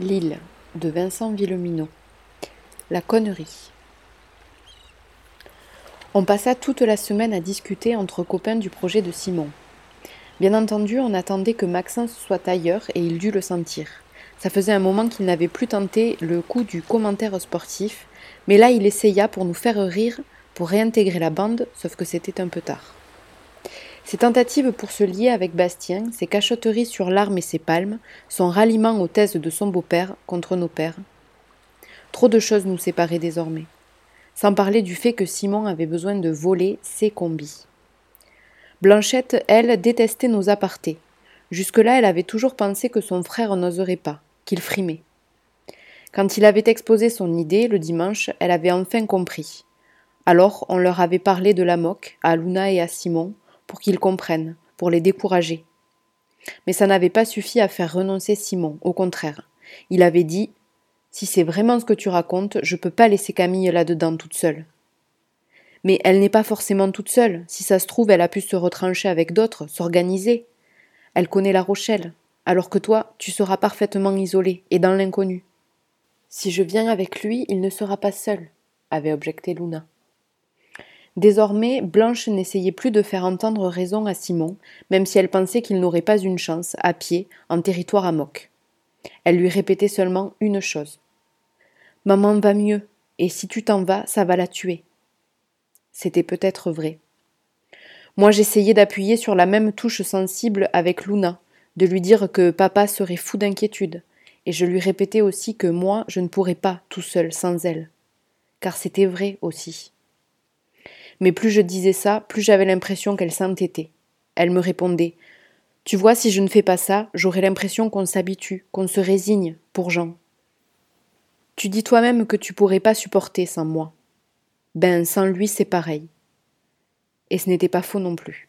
L'île de Vincent Villeminot. La connerie. On passa toute la semaine à discuter entre copains du projet de Simon. Bien entendu, on attendait que Maxence soit ailleurs et il dut le sentir. Ça faisait un moment qu'il n'avait plus tenté le coup du commentaire sportif, mais là il essaya pour nous faire rire, pour réintégrer la bande, sauf que c'était un peu tard. Ses tentatives pour se lier avec Bastien, ses cachotteries sur l'arme et ses palmes, son ralliement aux thèses de son beau-père contre nos pères. Trop de choses nous séparaient désormais. Sans parler du fait que Simon avait besoin de voler ses combis. Blanchette, elle, détestait nos apartés. Jusque-là, elle avait toujours pensé que son frère n'oserait pas, qu'il frimait. Quand il avait exposé son idée le dimanche, elle avait enfin compris. Alors on leur avait parlé de la moque, à Luna et à Simon, pour qu'ils comprennent, pour les décourager. Mais ça n'avait pas suffi à faire renoncer Simon, au contraire. Il avait dit Si c'est vraiment ce que tu racontes, je peux pas laisser Camille là-dedans toute seule. Mais elle n'est pas forcément toute seule. Si ça se trouve, elle a pu se retrancher avec d'autres, s'organiser. Elle connaît La Rochelle, alors que toi, tu seras parfaitement isolé et dans l'inconnu. Si je viens avec lui, il ne sera pas seul, avait objecté Luna. Désormais, Blanche n'essayait plus de faire entendre raison à Simon, même si elle pensait qu'il n'aurait pas une chance, à pied, en territoire à moque. Elle lui répétait seulement une chose. Maman va mieux, et si tu t'en vas, ça va la tuer. C'était peut-être vrai. Moi j'essayais d'appuyer sur la même touche sensible avec Luna, de lui dire que papa serait fou d'inquiétude, et je lui répétais aussi que moi je ne pourrais pas tout seul sans elle. Car c'était vrai aussi. Mais plus je disais ça, plus j'avais l'impression qu'elle s'entêtait. Elle me répondait Tu vois, si je ne fais pas ça, j'aurai l'impression qu'on s'habitue, qu'on se résigne, pour Jean. Tu dis toi-même que tu pourrais pas supporter sans moi. Ben, sans lui, c'est pareil. Et ce n'était pas faux non plus.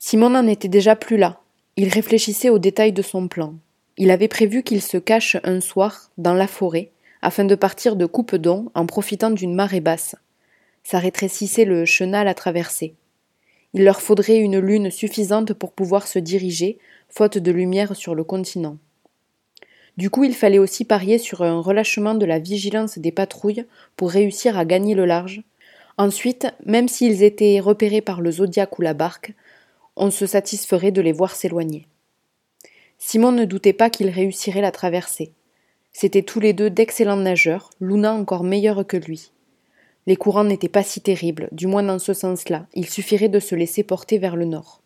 Simon n'en était déjà plus là. Il réfléchissait aux détails de son plan. Il avait prévu qu'il se cache un soir dans la forêt afin de partir de Coupe-Don en profitant d'une marée basse. Ça rétrécissait le chenal à traverser. Il leur faudrait une lune suffisante pour pouvoir se diriger, faute de lumière sur le continent. Du coup, il fallait aussi parier sur un relâchement de la vigilance des patrouilles pour réussir à gagner le large. Ensuite, même s'ils étaient repérés par le zodiaque ou la barque, on se satisferait de les voir s'éloigner. Simon ne doutait pas qu'ils réussiraient la traversée. C'étaient tous les deux d'excellents nageurs, Luna encore meilleure que lui. Les courants n'étaient pas si terribles, du moins dans ce sens-là, il suffirait de se laisser porter vers le nord.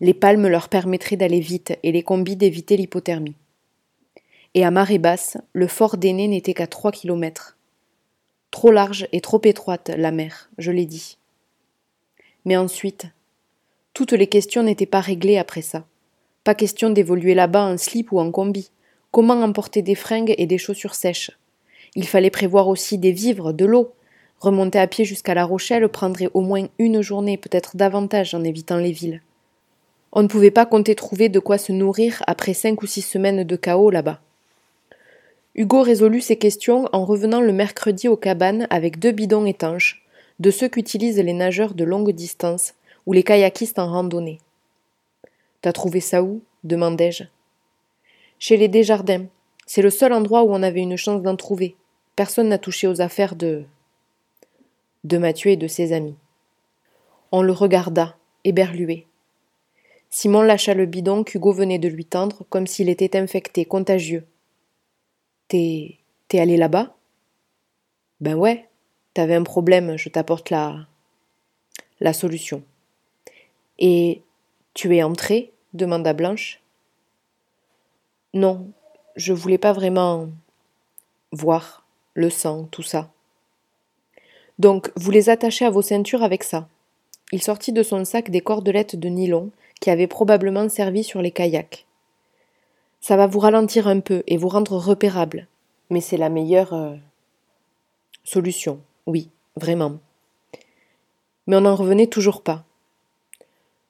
Les palmes leur permettraient d'aller vite et les combis d'éviter l'hypothermie. Et à marée basse, le fort d'Aîné n'était qu'à trois kilomètres. Trop large et trop étroite, la mer, je l'ai dit. Mais ensuite, toutes les questions n'étaient pas réglées après ça. Pas question d'évoluer là-bas en slip ou en combi. Comment emporter des fringues et des chaussures sèches? Il fallait prévoir aussi des vivres, de l'eau, Remonter à pied jusqu'à La Rochelle prendrait au moins une journée, peut-être davantage en évitant les villes. On ne pouvait pas compter trouver de quoi se nourrir après cinq ou six semaines de chaos là-bas. Hugo résolut ces questions en revenant le mercredi aux cabanes avec deux bidons étanches, de ceux qu'utilisent les nageurs de longue distance ou les kayakistes en randonnée. T'as trouvé ça où? demandai-je. Chez les Desjardins. C'est le seul endroit où on avait une chance d'en trouver. Personne n'a touché aux affaires de de Mathieu et de ses amis. On le regarda, éberlué. Simon lâcha le bidon qu'Hugo venait de lui tendre comme s'il était infecté, contagieux. T'es. t'es allé là-bas Ben ouais, t'avais un problème, je t'apporte la. la solution. Et tu es entré? demanda Blanche. Non, je voulais pas vraiment voir le sang, tout ça. Donc, vous les attachez à vos ceintures avec ça. Il sortit de son sac des cordelettes de nylon qui avaient probablement servi sur les kayaks. Ça va vous ralentir un peu et vous rendre repérable, mais c'est la meilleure euh, solution, oui, vraiment. Mais on n'en revenait toujours pas.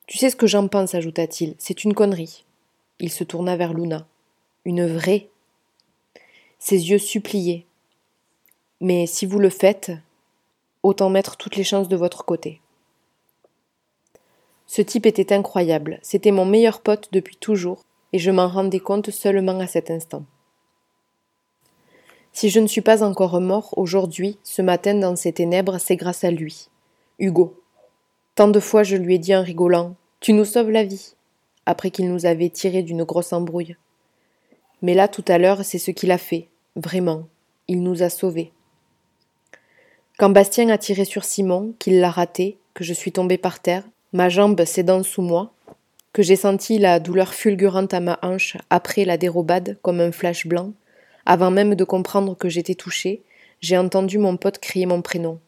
Tu sais ce que j'en pense, ajouta-t-il, c'est une connerie. Il se tourna vers Luna. Une vraie. Ses yeux suppliaient. Mais si vous le faites, autant mettre toutes les chances de votre côté. Ce type était incroyable, c'était mon meilleur pote depuis toujours, et je m'en rendais compte seulement à cet instant. Si je ne suis pas encore mort aujourd'hui, ce matin dans ces ténèbres, c'est grâce à lui. Hugo. Tant de fois je lui ai dit en rigolant Tu nous sauves la vie après qu'il nous avait tirés d'une grosse embrouille. Mais là, tout à l'heure, c'est ce qu'il a fait, vraiment. Il nous a sauvés. Quand Bastien a tiré sur Simon, qu'il l'a raté, que je suis tombée par terre, ma jambe cédant sous moi, que j'ai senti la douleur fulgurante à ma hanche après la dérobade comme un flash blanc, avant même de comprendre que j'étais touchée, j'ai entendu mon pote crier mon prénom.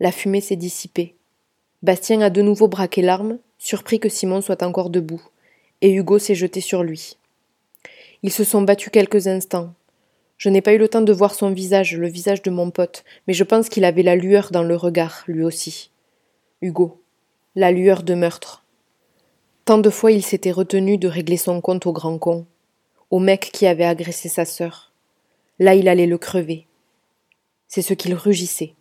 La fumée s'est dissipée. Bastien a de nouveau braqué l'arme, surpris que Simon soit encore debout, et Hugo s'est jeté sur lui. Ils se sont battus quelques instants. Je n'ai pas eu le temps de voir son visage, le visage de mon pote, mais je pense qu'il avait la lueur dans le regard, lui aussi. Hugo. La lueur de meurtre. Tant de fois il s'était retenu de régler son compte au grand con, au mec qui avait agressé sa sœur. Là, il allait le crever. C'est ce qu'il rugissait.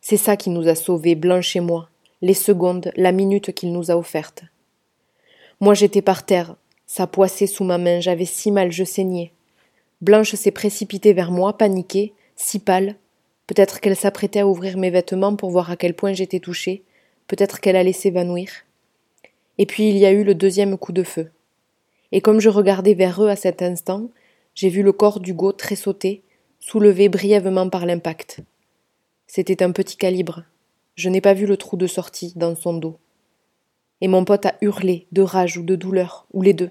C'est ça qui nous a sauvés, Blanche et moi, les secondes, la minute qu'il nous a offerte. Moi, j'étais par terre, ça poissait sous ma main, j'avais si mal, je saignais. Blanche s'est précipitée vers moi, paniquée, si pâle. Peut-être qu'elle s'apprêtait à ouvrir mes vêtements pour voir à quel point j'étais touchée. Peut-être qu'elle allait s'évanouir. Et puis il y a eu le deuxième coup de feu et comme je regardais vers eux à cet instant, j'ai vu le corps d'Hugo tressauter, soulevé brièvement par l'impact. C'était un petit calibre. Je n'ai pas vu le trou de sortie dans son dos. Et mon pote a hurlé, de rage ou de douleur, ou les deux.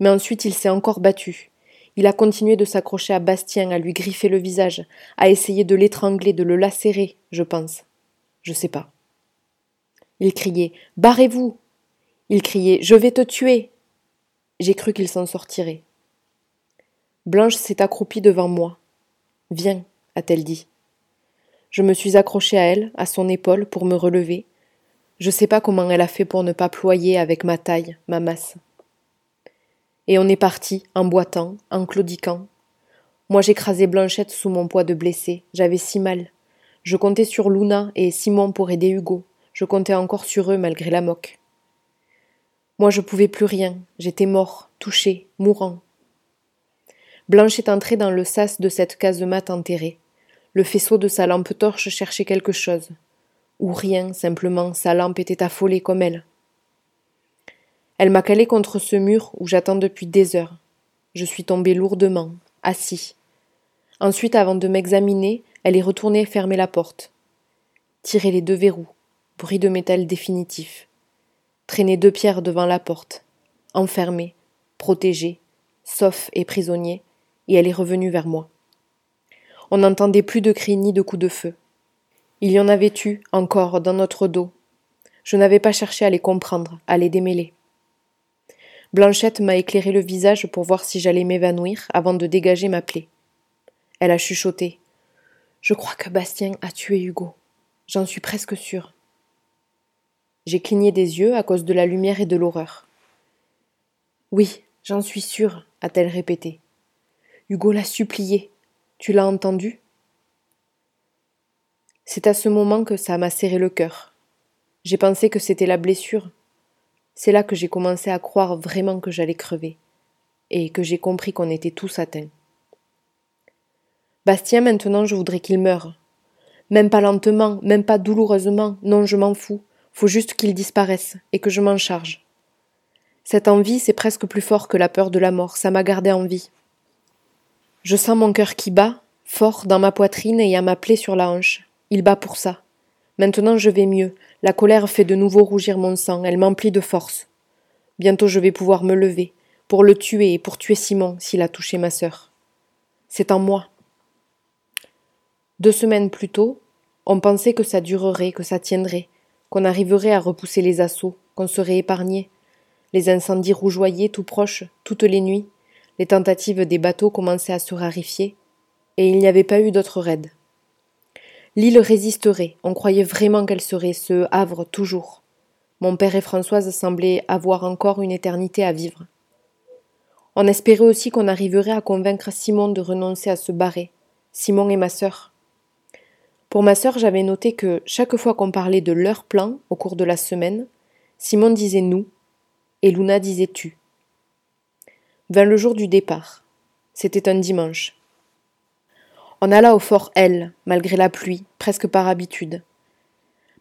Mais ensuite il s'est encore battu. Il a continué de s'accrocher à Bastien, à lui griffer le visage, à essayer de l'étrangler, de le lacérer, je pense. Je sais pas. Il criait Barrez-vous Il criait Je vais te tuer j'ai cru qu'il s'en sortirait. Blanche s'est accroupie devant moi. Viens, a-t-elle dit. Je me suis accrochée à elle, à son épaule, pour me relever. Je sais pas comment elle a fait pour ne pas ployer avec ma taille, ma masse. Et on est parti, en boitant, en claudiquant. Moi j'écrasais Blanchette sous mon poids de blessé. J'avais si mal. Je comptais sur Luna et Simon pour aider Hugo. Je comptais encore sur eux malgré la moque. Moi je pouvais plus rien, j'étais mort, touché, mourant. Blanche est entrée dans le sas de cette casemate enterrée. Le faisceau de sa lampe torche cherchait quelque chose. Ou rien, simplement, sa lampe était affolée comme elle. Elle m'a calé contre ce mur où j'attends depuis des heures. Je suis tombé lourdement, assis. Ensuite, avant de m'examiner, elle est retournée fermer la porte. Tirer les deux verrous. Bruit de métal définitif traîner deux pierres devant la porte, enfermée, protégée, sauf et prisonnier, et elle est revenue vers moi. On n'entendait plus de cris ni de coups de feu. Il y en avait eu encore dans notre dos. Je n'avais pas cherché à les comprendre, à les démêler. Blanchette m'a éclairé le visage pour voir si j'allais m'évanouir avant de dégager ma plaie. Elle a chuchoté. Je crois que Bastien a tué Hugo. J'en suis presque sûre. J'ai cligné des yeux à cause de la lumière et de l'horreur. Oui, j'en suis sûre, a-t-elle répété. Hugo l'a supplié. Tu l'as entendu? C'est à ce moment que ça m'a serré le cœur. J'ai pensé que c'était la blessure. C'est là que j'ai commencé à croire vraiment que j'allais crever, et que j'ai compris qu'on était tous atteints. Bastien, maintenant, je voudrais qu'il meure. Même pas lentement, même pas douloureusement, non, je m'en fous. Faut juste qu'il disparaisse et que je m'en charge. Cette envie, c'est presque plus fort que la peur de la mort, ça m'a gardé en vie. Je sens mon cœur qui bat, fort dans ma poitrine et à ma plaie sur la hanche. Il bat pour ça. Maintenant je vais mieux. La colère fait de nouveau rougir mon sang, elle m'emplit de force. Bientôt je vais pouvoir me lever, pour le tuer et pour tuer Simon s'il a touché ma sœur. C'est en moi. Deux semaines plus tôt, on pensait que ça durerait, que ça tiendrait, qu'on arriverait à repousser les assauts, qu'on serait épargné. Les incendies rougeoyaient tout proches, toutes les nuits, les tentatives des bateaux commençaient à se rarifier, et il n'y avait pas eu d'autre raid. L'île résisterait, on croyait vraiment qu'elle serait ce havre toujours. Mon père et Françoise semblaient avoir encore une éternité à vivre. On espérait aussi qu'on arriverait à convaincre Simon de renoncer à se barrer, Simon et ma sœur. Pour ma sœur, j'avais noté que chaque fois qu'on parlait de leur plan au cours de la semaine, Simon disait nous, Et Luna disait tu. Vint le jour du départ. C'était un dimanche. On alla au fort L, malgré la pluie, presque par habitude.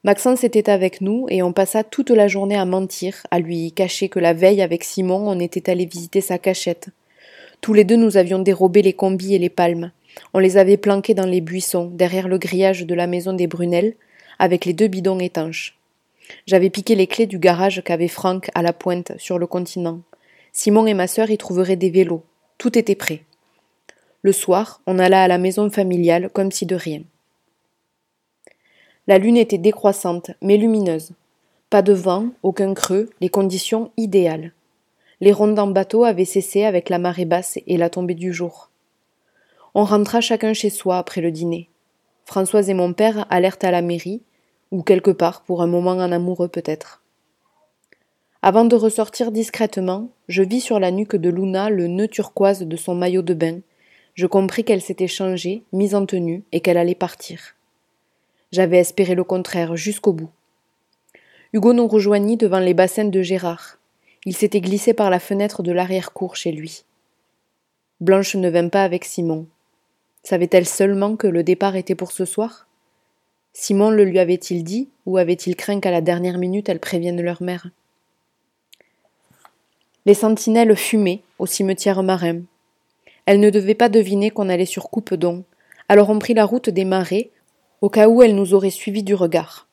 Maxence était avec nous et on passa toute la journée à mentir, à lui cacher que la veille avec Simon on était allé visiter sa cachette. Tous les deux nous avions dérobé les combis et les palmes. On les avait planqués dans les buissons, derrière le grillage de la maison des Brunel, avec les deux bidons étanches. J'avais piqué les clés du garage qu'avait Franck à la pointe, sur le continent. Simon et ma sœur y trouveraient des vélos. Tout était prêt. Le soir, on alla à la maison familiale comme si de rien. La lune était décroissante, mais lumineuse. Pas de vent, aucun creux, les conditions idéales. Les rondes en bateau avaient cessé avec la marée basse et la tombée du jour. On rentra chacun chez soi après le dîner. Françoise et mon père allèrent à la mairie, ou quelque part pour un moment en amoureux peut-être. Avant de ressortir discrètement, je vis sur la nuque de Luna le nœud turquoise de son maillot de bain. Je compris qu'elle s'était changée, mise en tenue, et qu'elle allait partir. J'avais espéré le contraire jusqu'au bout. Hugo nous rejoignit devant les bassins de Gérard. Il s'était glissé par la fenêtre de l'arrière-cour chez lui. Blanche ne vint pas avec Simon. Savait-elle seulement que le départ était pour ce soir? Simon le lui avait-il dit, ou avait-il craint qu'à la dernière minute elle prévienne leur mère? Les sentinelles fumaient au cimetière marin. Elles ne devaient pas deviner qu'on allait sur Coupe-Don, alors on prit la route des marais au cas où elle nous aurait suivis du regard.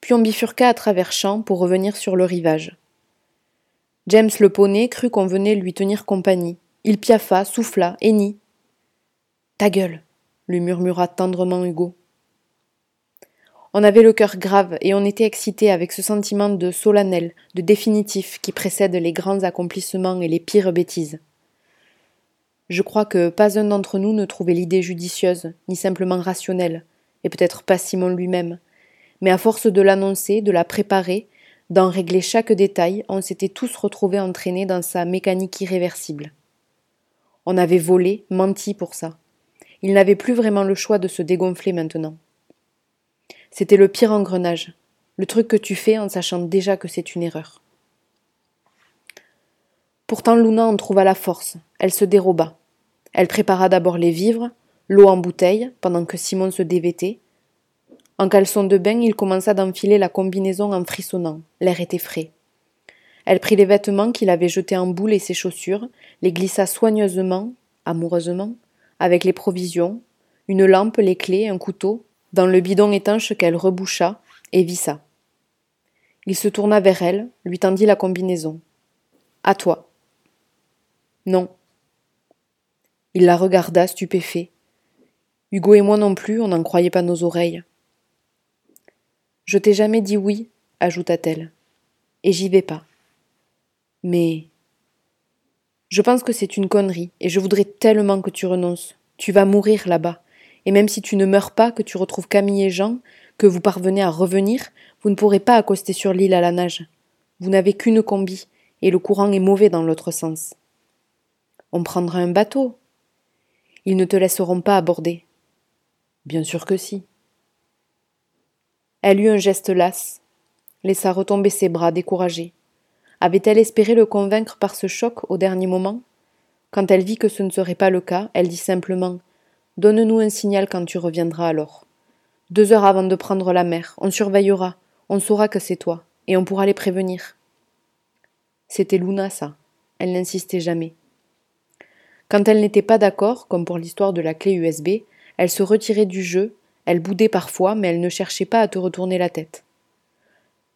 Puis on bifurqua à travers champs pour revenir sur le rivage. James le poney crut qu'on venait lui tenir compagnie. Il piaffa, souffla, hennit. Ta gueule, lui murmura tendrement Hugo. On avait le cœur grave et on était excité avec ce sentiment de solennel, de définitif qui précède les grands accomplissements et les pires bêtises. Je crois que pas un d'entre nous ne trouvait l'idée judicieuse, ni simplement rationnelle, et peut-être pas Simon lui-même. Mais à force de l'annoncer, de la préparer, d'en régler chaque détail, on s'était tous retrouvés entraînés dans sa mécanique irréversible. On avait volé, menti pour ça. Il n'avait plus vraiment le choix de se dégonfler maintenant. C'était le pire engrenage, le truc que tu fais en sachant déjà que c'est une erreur. Pourtant Luna en trouva la force, elle se déroba. Elle prépara d'abord les vivres, l'eau en bouteille, pendant que Simon se dévêtait. En caleçon de bain, il commença d'enfiler la combinaison en frissonnant. L'air était frais. Elle prit les vêtements qu'il avait jetés en boule et ses chaussures, les glissa soigneusement, amoureusement, avec les provisions, une lampe, les clés, un couteau, dans le bidon étanche qu'elle reboucha et vissa. Il se tourna vers elle, lui tendit la combinaison. À toi. Non. Il la regarda stupéfait, Hugo et moi non plus, on n'en croyait pas nos oreilles. Je t'ai jamais dit oui, ajouta-t-elle, et j'y vais pas. Mais. Je pense que c'est une connerie, et je voudrais tellement que tu renonces. Tu vas mourir là-bas, et même si tu ne meurs pas, que tu retrouves Camille et Jean, que vous parvenez à revenir, vous ne pourrez pas accoster sur l'île à la nage. Vous n'avez qu'une combi, et le courant est mauvais dans l'autre sens. On prendra un bateau. Ils ne te laisseront pas aborder. Bien sûr que si. Elle eut un geste las, laissa retomber ses bras découragée. Avait-elle espéré le convaincre par ce choc au dernier moment? Quand elle vit que ce ne serait pas le cas, elle dit simplement Donne-nous un signal quand tu reviendras alors. Deux heures avant de prendre la mer, on surveillera, on saura que c'est toi, et on pourra les prévenir. C'était Luna, ça. Elle n'insistait jamais. Quand elle n'était pas d'accord, comme pour l'histoire de la clé USB, elle se retirait du jeu, elle boudait parfois, mais elle ne cherchait pas à te retourner la tête.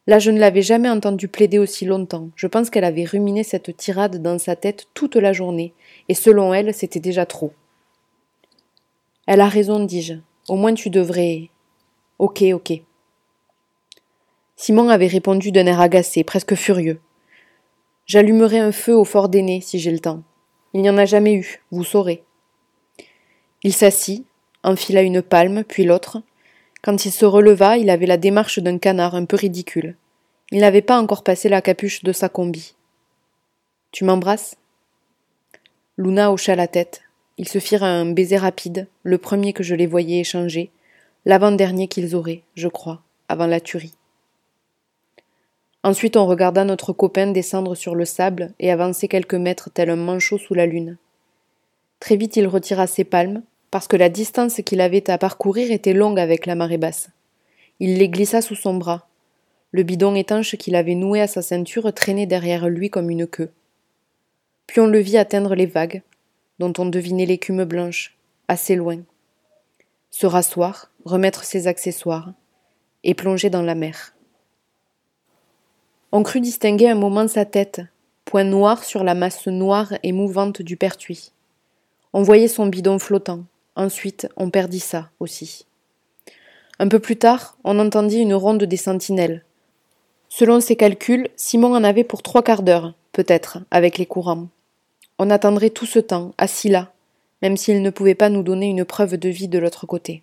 Là, je ne l'avais jamais entendue plaider aussi longtemps. Je pense qu'elle avait ruminé cette tirade dans sa tête toute la journée, et selon elle, c'était déjà trop. Elle a raison, dis-je. Au moins tu devrais. Ok, ok. Simon avait répondu d'un air agacé, presque furieux. J'allumerai un feu au fort d'aîné si j'ai le temps. Il n'y en a jamais eu, vous saurez. Il s'assit, enfila une palme, puis l'autre. Quand il se releva, il avait la démarche d'un canard un peu ridicule. Il n'avait pas encore passé la capuche de sa combi. Tu m'embrasses? Luna hocha la tête. Ils se firent un baiser rapide, le premier que je les voyais échanger, l'avant-dernier qu'ils auraient, je crois, avant la tuerie. Ensuite, on regarda notre copain descendre sur le sable et avancer quelques mètres tel un manchot sous la lune. Très vite, il retira ses palmes, parce que la distance qu'il avait à parcourir était longue avec la marée basse. Il les glissa sous son bras. Le bidon étanche qu'il avait noué à sa ceinture traînait derrière lui comme une queue. Puis on le vit atteindre les vagues, dont on devinait l'écume blanche, assez loin. Se rasseoir, remettre ses accessoires, et plonger dans la mer. On crut distinguer un moment sa tête, point noir sur la masse noire et mouvante du pertuis. On voyait son bidon flottant. Ensuite, on perdit ça aussi. Un peu plus tard, on entendit une ronde des sentinelles. Selon ses calculs, Simon en avait pour trois quarts d'heure, peut-être, avec les courants. On attendrait tout ce temps, assis là, même s'il ne pouvait pas nous donner une preuve de vie de l'autre côté.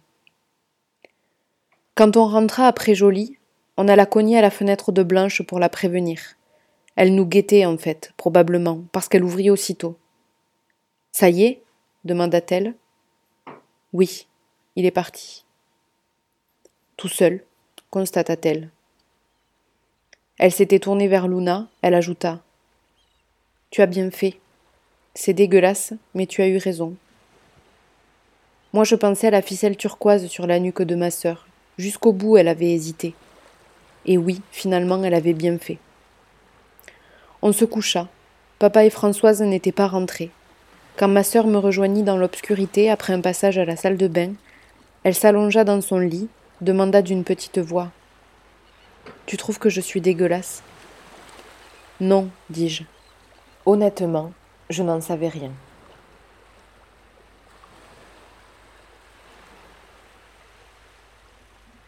Quand on rentra après Joly, on alla cogner à la fenêtre de Blanche pour la prévenir. Elle nous guettait, en fait, probablement, parce qu'elle ouvrit aussitôt. Ça y est? demanda-t-elle. Oui, il est parti. Tout seul, constata-t-elle. Elle s'était tournée vers Luna, elle ajouta. Tu as bien fait. C'est dégueulasse, mais tu as eu raison. Moi je pensais à la ficelle turquoise sur la nuque de ma sœur. Jusqu'au bout elle avait hésité. Et oui, finalement elle avait bien fait. On se coucha. Papa et Françoise n'étaient pas rentrés. Quand ma sœur me rejoignit dans l'obscurité après un passage à la salle de bain, elle s'allongea dans son lit, demanda d'une petite voix. Tu trouves que je suis dégueulasse Non, dis-je. Honnêtement, je n'en savais rien.